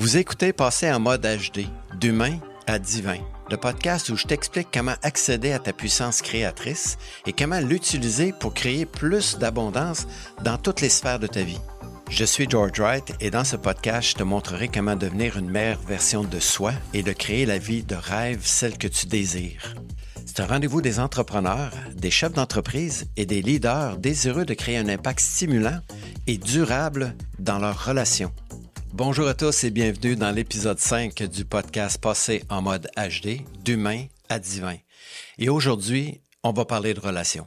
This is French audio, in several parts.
Vous écoutez Passer en mode HD, d'humain à divin, le podcast où je t'explique comment accéder à ta puissance créatrice et comment l'utiliser pour créer plus d'abondance dans toutes les sphères de ta vie. Je suis George Wright et dans ce podcast, je te montrerai comment devenir une meilleure version de soi et de créer la vie de rêve, celle que tu désires. C'est un rendez-vous des entrepreneurs, des chefs d'entreprise et des leaders désireux de créer un impact stimulant et durable dans leurs relations. Bonjour à tous et bienvenue dans l'épisode 5 du podcast Passé en mode HD, d'humain à divin. Et aujourd'hui, on va parler de relations.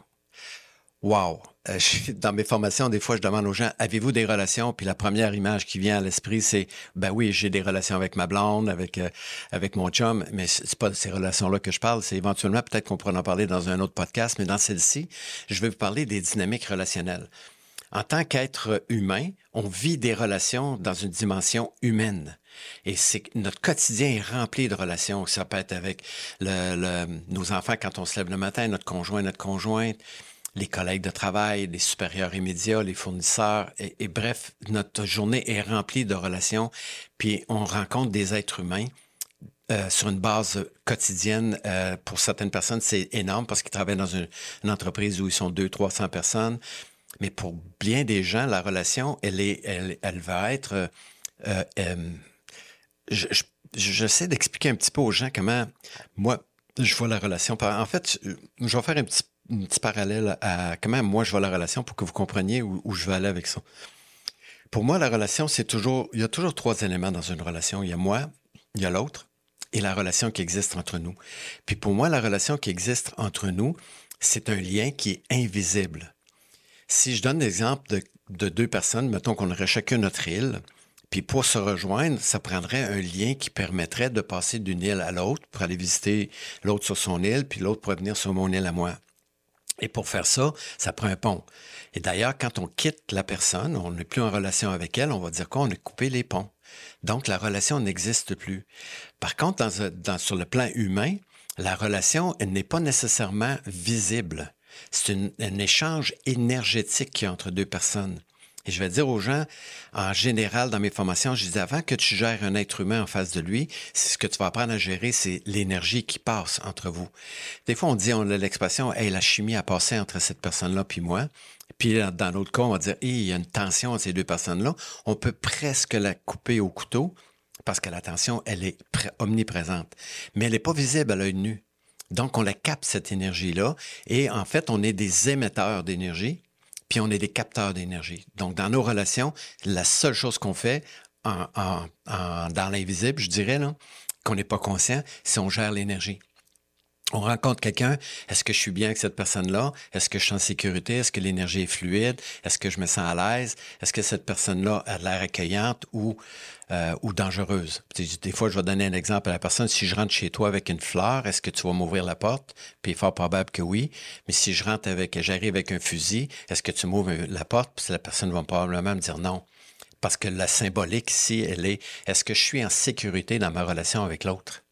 Wow! Euh, dans mes formations, des fois, je demande aux gens, avez-vous des relations? Puis la première image qui vient à l'esprit, c'est, ben oui, j'ai des relations avec ma blonde, avec, euh, avec mon chum, mais c'est pas de ces relations-là que je parle. C'est éventuellement, peut-être qu'on pourrait en parler dans un autre podcast, mais dans celle-ci, je vais vous parler des dynamiques relationnelles. En tant qu'être humain, on vit des relations dans une dimension humaine. Et c'est notre quotidien est rempli de relations. Ça peut être avec le, nos enfants quand on se lève le matin, notre conjoint, notre conjointe, les collègues de travail, les supérieurs immédiats, les fournisseurs. Et, bref, notre journée est remplie de relations. Puis on rencontre des êtres humains euh, sur une base quotidienne. Euh, pour certaines personnes, c'est énorme parce qu'ils travaillent dans une, entreprise où ils sont 200, 300 personnes. Mais pour bien des gens, la relation, elle, est, elle, va être... Euh, euh, euh je, je, j'essaie d'expliquer un petit peu aux gens comment moi, je vois la relation. En fait, je vais faire un petit, parallèle à comment moi je vois la relation pour que vous compreniez où, où je veux aller avec ça. Pour moi, la relation, c'est toujours... Il y a toujours trois éléments dans une relation. Il y a moi, il y a l'autre et la relation qui existe entre nous. Puis pour moi, la relation qui existe entre nous, c'est un lien qui est invisible. Si je donne l'exemple de, deux personnes, mettons qu'on aurait chacun notre île, puis pour se rejoindre, ça prendrait un lien qui permettrait de passer d'une île à l'autre pour aller visiter l'autre sur son île, puis l'autre pourrait venir sur mon île à moi. Et pour faire ça, ça prend un pont. Et d'ailleurs, quand on quitte la personne, on n'est plus en relation avec elle, on va dire quoi? On a coupé les ponts. Donc, la relation n'existe plus. Par contre, sur le plan humain, la relation, n'est pas nécessairement visible. C'est un échange énergétique qui entre deux personnes. Et je vais dire aux gens, en général, dans mes formations, je dis avant que tu gères un être humain en face de lui, ce que tu vas apprendre à gérer, c'est l'énergie qui passe entre vous. Des fois, on dit, on a l'expression, hey, la chimie a passé entre cette personne-là puis moi. Puis dans l'autre cas, on va dire, il y a une tension entre ces deux personnes-là. On peut presque la couper au couteau parce que la tension, elle est omniprésente. Mais elle n'est pas visible à l'œil nu. Donc, on la capte, cette énergie-là. Et en fait, on est des émetteurs d'énergie, puis on est des capteurs d'énergie. Donc, dans nos relations, la seule chose qu'on fait en, dans l'invisible, je dirais, qu'on n'est pas conscient, c'est on gère l'énergie on rencontre quelqu'un, est-ce que je suis bien avec cette personne-là? Est-ce que je suis en sécurité? Est-ce que l'énergie est fluide? Est-ce que je me sens à l'aise? Est-ce que cette personne-là a l'air accueillante ou, euh, ou dangereuse? Des fois, je vais donner un exemple à la personne. Si je rentre chez toi avec une fleur, est-ce que tu vas m'ouvrir la porte? Puis fort probable que oui. Mais si je rentre avec, j'arrive avec un fusil, est-ce que tu m'ouvres la porte? Puis la personne va probablement me dire non. Parce que la symbolique ici, elle est, est-ce que je suis en sécurité dans ma relation avec l'autre?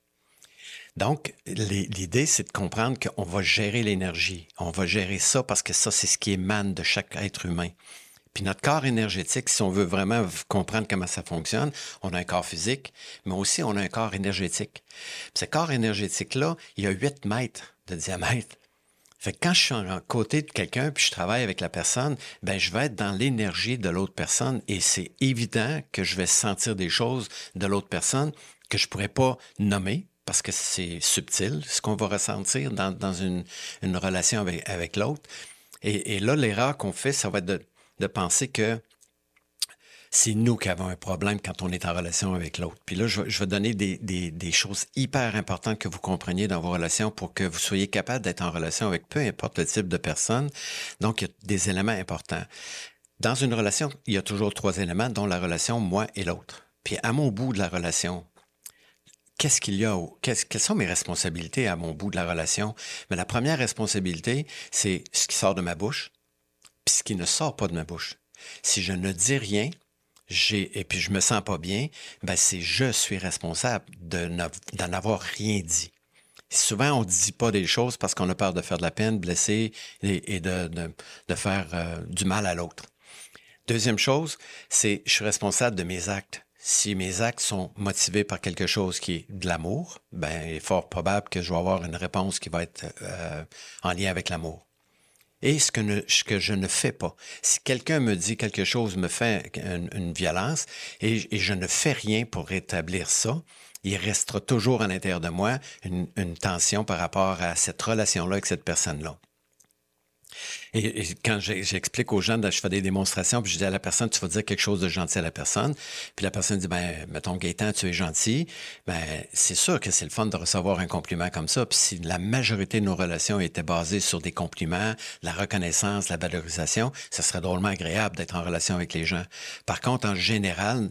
Donc, l'idée, c'est de comprendre qu'on va gérer l'énergie. On va gérer ça parce que ça, c'est ce qui émane de chaque être humain. Puis notre corps énergétique, si on veut vraiment comprendre comment ça fonctionne, on a un corps physique, mais aussi on a un corps énergétique. Puis ce corps énergétique-là, il a 8 mètres de diamètre. Fait que quand je suis à côté de quelqu'un puis je travaille avec la personne, ben je vais être dans l'énergie de l'autre personne et c'est évident que je vais sentir des choses de l'autre personne que je pourrais pas nommer parce que c'est subtil, ce qu'on va ressentir dans, dans une, une, relation avec, avec l'autre. Et, là, l'erreur qu'on fait, ça va être de, de penser que c'est nous qui avons un problème quand on est en relation avec l'autre. Puis là, je, je vais donner des, des, des, choses hyper importantes que vous compreniez dans vos relations pour que vous soyez capable d'être en relation avec peu importe le type de personne. Donc, il y a des éléments importants. Dans une relation, il y a toujours trois éléments, dont la relation moi et l'autre. Puis à mon bout de la relation, qu'est-ce qu'il y a, quelles sont mes responsabilités à mon bout de la relation? Mais la première responsabilité, c'est ce qui sort de ma bouche, puis ce qui ne sort pas de ma bouche. Si je ne dis rien, et puis je me sens pas bien, ben c'est je suis responsable de d'en avoir rien dit. Souvent, on ne dit pas des choses parce qu'on a peur de faire de la peine, blesser et, de, de, faire euh, du mal à l'autre. Deuxième chose, c'est je suis responsable de mes actes Si mes actes sont motivés par quelque chose qui est de l'amour, ben, il est fort probable que je vais avoir une réponse qui va être euh, en lien avec l'amour. Et ce que, je ne fais pas. Si quelqu'un me dit quelque chose, me fait une, violence, et, je ne fais rien pour rétablir ça, il restera toujours à l'intérieur de moi une tension par rapport à cette relation-là avec cette personne-là. Et, quand j'explique aux gens, je fais des démonstrations, puis je dis à la personne, tu vas dire quelque chose de gentil à la personne. Puis la personne dit, ben, mettons, Gaëtan, tu es gentil. Ben, c'est sûr que c'est le fun de recevoir un compliment comme ça. Puis si la majorité de nos relations étaient basées sur des compliments, la reconnaissance, la valorisation, ce serait drôlement agréable d'être en relation avec les gens. Par contre, en général,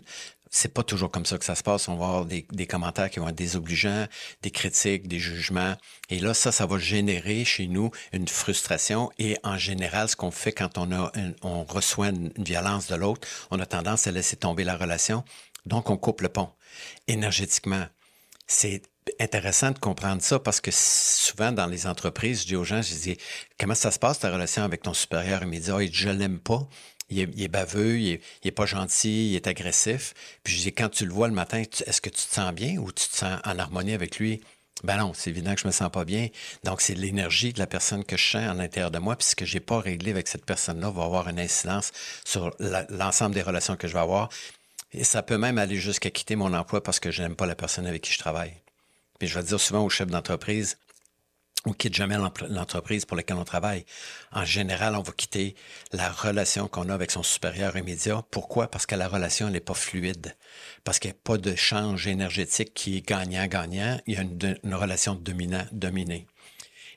c'est pas toujours comme ça que ça se passe. On va avoir des, commentaires qui vont être désobligeants, des critiques, des jugements. Et là, ça, ça va générer chez nous une frustration. Et en général, ce qu'on fait quand on, a on reçoit une, violence de l'autre, on a tendance à laisser tomber la relation. Donc, on coupe le pont énergétiquement. C'est intéressant de comprendre ça parce que souvent dans les entreprises, je dis aux gens, je dis, comment ça se passe ta relation avec ton supérieur immédiat? Et je l'aime pas il est, baveux, il est, pas gentil, il est agressif. Puis je dis, quand tu le vois le matin, est-ce que tu te sens bien ou tu te sens en harmonie avec lui? Ben non, c'est évident que je me sens pas bien. Donc, c'est l'énergie de la personne que je sens à l'intérieur de moi. Puis ce que j'ai pas réglé avec cette personne-là va avoir une incidence sur l'ensemble des relations que je vais avoir. Et ça peut même aller jusqu'à quitter mon emploi parce que je n'aime pas la personne avec qui je travaille. Puis je vais dire souvent aux chefs d'entreprise, on quitte jamais l'entreprise pour laquelle on travaille. En général, on va quitter la relation qu'on a avec son supérieur immédiat. Pourquoi? Parce que la relation n'est pas fluide. Parce qu'il n'y a pas de change énergétique qui est gagnant-gagnant. Il y a une, relation dominant-dominé.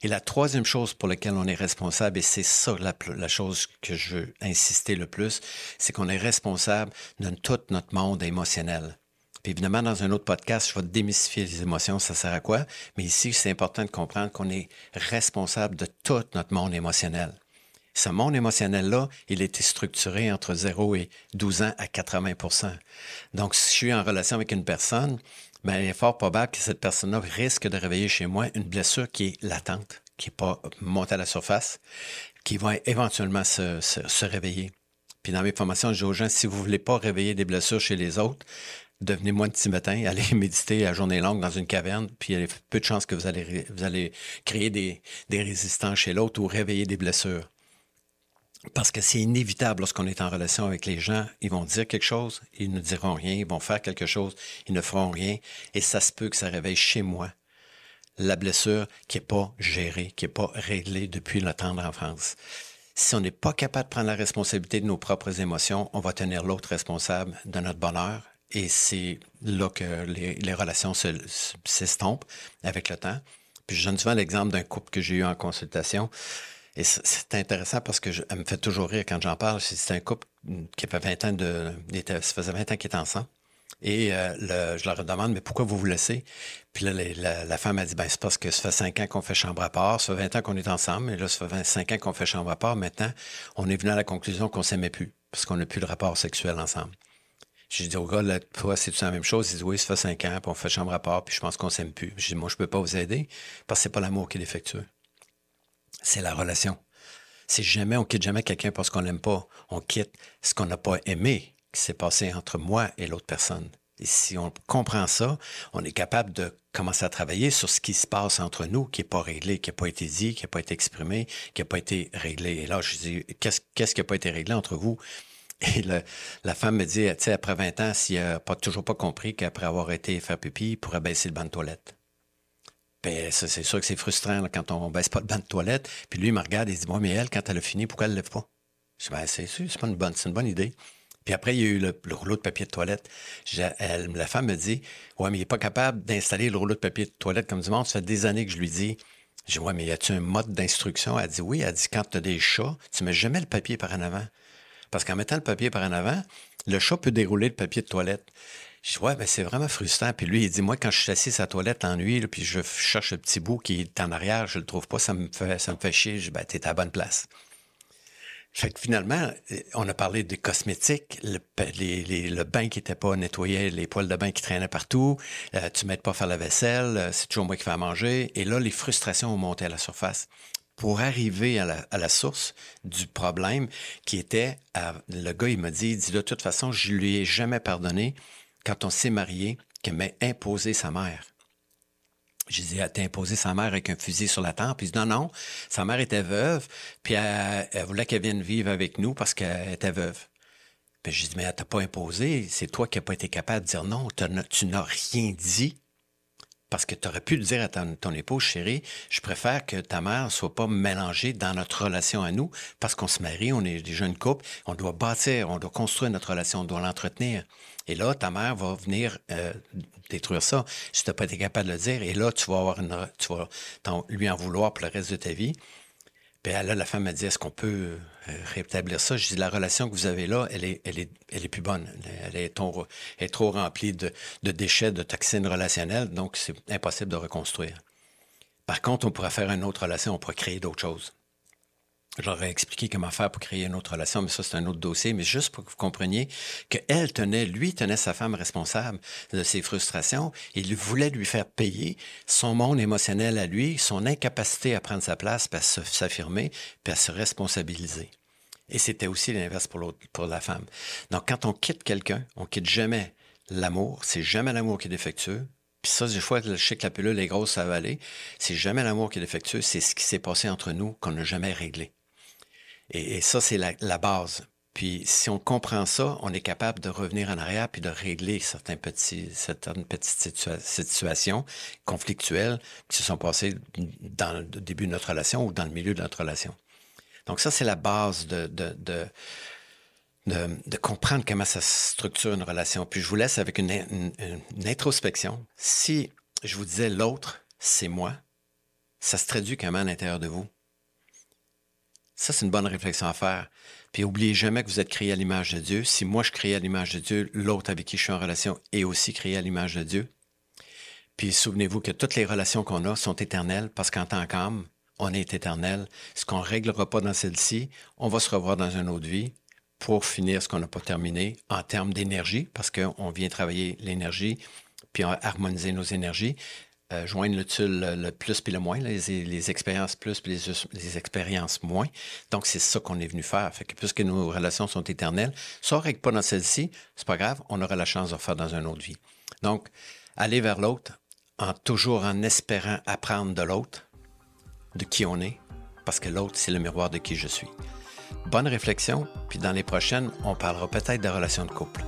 Et la troisième chose pour laquelle on est responsable, et c'est ça la, la, chose que je veux insister le plus, c'est qu'on est responsable de tout notre monde émotionnel. Puis évidemment, dans un autre podcast, je vais démystifier les émotions, ça sert à quoi? Mais ici, c'est important de comprendre qu'on est responsable de tout notre monde émotionnel. Ce monde émotionnel-là, il été structuré entre 0 et 12 ans à 80% Donc, si je suis en relation avec une personne, ben, il est fort probable que cette personne-là risque de réveiller chez moi une blessure qui est latente, qui n'est pas montée à la surface, qui va éventuellement se, se réveiller. Puis dans mes formations, je dis aux gens, si vous ne voulez pas réveiller des blessures chez les autres, devenez moine tibétain, allez méditer à journée longue dans une caverne, puis il y a peu de chances que vous allez, créer des, des résistants chez l'autre ou réveiller des blessures. Parce que c'est inévitable lorsqu'on est en relation avec les gens, ils vont dire quelque chose, ils ne diront rien, ils vont faire quelque chose, ils ne feront rien, et ça se peut que ça réveille chez moi la blessure qui n'est pas gérée, qui n'est pas réglée depuis le temps de l'enfance. Si on n'est pas capable de prendre la responsabilité de nos propres émotions, on va tenir l'autre responsable de notre bonheur, et c'est là que les, relations s'estompent avec le temps. Puis je donne souvent l'exemple d'un couple que j'ai eu en consultation. Et c'est intéressant parce que je, me fait toujours rire quand j'en parle. C'est un couple qui avait 20 ans de. Ça faisait 20 ans qu'ils étaient ensemble. Et euh, je leur demande, mais pourquoi vous vous laissez? Puis là, la, femme a dit, ben c'est parce que ça fait 5 ans qu'on fait chambre à part, ça fait 20 ans qu'on est ensemble, et là, ça fait 25 ans qu'on fait chambre à part. Maintenant, on est venu à la conclusion qu'on s'aimait plus, parce qu'on n'a plus de rapport sexuel ensemble. J'ai dit au gars, là, toi, c'est la même chose? Il dit, oui, ça fait cinq ans, puis on fait chambre à part, puis je pense qu'on s'aime plus. J'ai dit, moi, je peux pas vous aider, parce que c'est pas l'amour qui est défectueux. C'est la relation. C'est jamais, on quitte jamais quelqu'un parce qu'on l'aime pas. On quitte ce qu'on n'a pas aimé qui s'est passé entre moi et l'autre personne. Et si on comprend ça, on est capable de commencer à travailler sur ce qui se passe entre nous, qui n'est pas réglé, qui n'a pas été dit, qui n'a pas été exprimé, qui n'a pas été réglé. Et là, je dis, qu'est-ce qui n'a pas été réglé entre vous? Et la femme me dit, tu sais, après 20 ans, s'il n'a pas, toujours pas compris qu'après avoir été faire pipi, il pourrait baisser le banc de toilette. Ben, c'est sûr que c'est frustrant quand on baisse pas le banc de toilette. Puis lui, il me regarde et il dit, moi, mais elle, quand elle a fini, pourquoi elle ne lève pas? Je dis, ben, c'est c'est pas une bonne, c'est une bonne idée. Puis après, il y a eu le, rouleau de papier de toilette. la femme me dit, ouais, mais il n'est pas capable d'installer le rouleau de papier de toilette comme du monde. Ça fait des années que je lui dis. Je dis, ouais, mais y a-tu un mode d'instruction? Elle dit, oui. Elle dit, quand tu as des chats, tu mets jamais le papier par en avant. Parce qu'en mettant le papier par en avant, le chat peut dérouler le papier de toilette. Je dis, ouais, ben c'est vraiment frustrant. Puis lui, il dit, moi, quand je suis assis à toilette en puis je cherche le petit bout qui est en arrière, je le trouve pas, ça me fait, ça me fait chier. Je dis, ben, t'es à la bonne place. Fait que finalement, on a parlé des cosmétiques, le, le bain qui n'était pas nettoyé, les poils de bain qui traînaient partout, euh, tu m'aides pas à faire la vaisselle, euh, c'est toujours moi qui fais à manger. Et là, les frustrations ont monté à la surface pour arriver à la, source du problème qui était, le gars, il m'a dit, il dit, de toute façon, je lui ai jamais pardonné quand on s'est marié, qu'elle m'a imposé sa mère. J'ai dit, elle t'a imposé sa mère avec un fusil sur la tempe. Il dit, non, non, sa mère était veuve, puis elle, voulait qu'elle vienne vivre avec nous parce qu'elle était veuve. Puis j'ai dit, mais elle t'a pas imposé, c'est toi qui n'as pas été capable de dire non, tu n'as rien dit. Parce que tu aurais pu dire à ton, épouse, chérie, je préfère que ta mère soit pas mélangée dans notre relation à nous, parce qu'on se marie, on est des jeunes couples, on doit bâtir, on doit construire notre relation, on doit l'entretenir. Et là, ta mère va venir euh, détruire ça si tu n'as pas été capable de le dire. Et là, tu vas avoir tu vas lui en vouloir pour le reste de ta vie. Puis là, la femme m'a dit, est-ce qu'on peut euh, rétablir ça? Je dis, la relation que vous avez là, elle est, plus bonne. Elle est, trop, remplie de, de déchets, de toxines relationnelles, donc c'est impossible de reconstruire. Par contre, on pourrait faire une autre relation, on pourrait créer d'autres choses. Je leur ai expliqué comment faire pour créer une autre relation, mais ça, c'est un autre dossier. Mais juste pour que vous compreniez qu'elle tenait, lui tenait sa femme responsable de ses frustrations. Il voulait lui faire payer son monde émotionnel à lui, son incapacité à prendre sa place, puis à s'affirmer, puis à se responsabiliser. Et c'était aussi l'inverse pour, pour la femme. Donc, quand on quitte quelqu'un, on quitte jamais l'amour. C'est jamais l'amour qui est défectueux. Puis ça, des fois, je sais que la pilule est grosse à avaler. C'est jamais l'amour qui est défectueux. C'est ce qui s'est passé entre nous qu'on n'a jamais réglé. Et, ça, c'est la, base. Puis si on comprend ça, on est capable de revenir en arrière puis de régler certains petits, certaines petites situations conflictuelles qui se sont passées dans le début de notre relation ou dans le milieu de notre relation. Donc ça, c'est la base de, de, de, de, comprendre comment ça structure une relation. Puis je vous laisse avec une, une introspection. Si je vous disais l'autre, c'est moi, ça se traduit comment à l'intérieur de vous? Ça, c'est une bonne réflexion à faire. Puis oubliez jamais que vous êtes créé à l'image de Dieu. Si moi je crée à l'image de Dieu, l'autre avec qui je suis en relation est aussi créé à l'image de Dieu. Puis souvenez-vous que toutes les relations qu'on a sont éternelles parce qu'en tant qu'âme, on est éternel. Ce qu'on ne réglera pas dans celle-ci, on va se revoir dans une autre vie pour finir ce qu'on n'a pas terminé en termes d'énergie, parce qu'on vient travailler l'énergie, puis harmoniser nos énergies. Euh, joindre le, plus puis le moins, les, expériences plus puis les, expériences moins. Donc, c'est ça qu'on est venu faire. Que puisque nos relations sont éternelles, ça ne règle pas dans celle-ci, c'est pas grave, on aura la chance de refaire dans une autre vie. Donc, aller vers l'autre, en toujours en espérant apprendre de l'autre, de qui on est, parce que l'autre, c'est le miroir de qui je suis. Bonne réflexion, puis dans les prochaines, on parlera peut-être des relations de couple.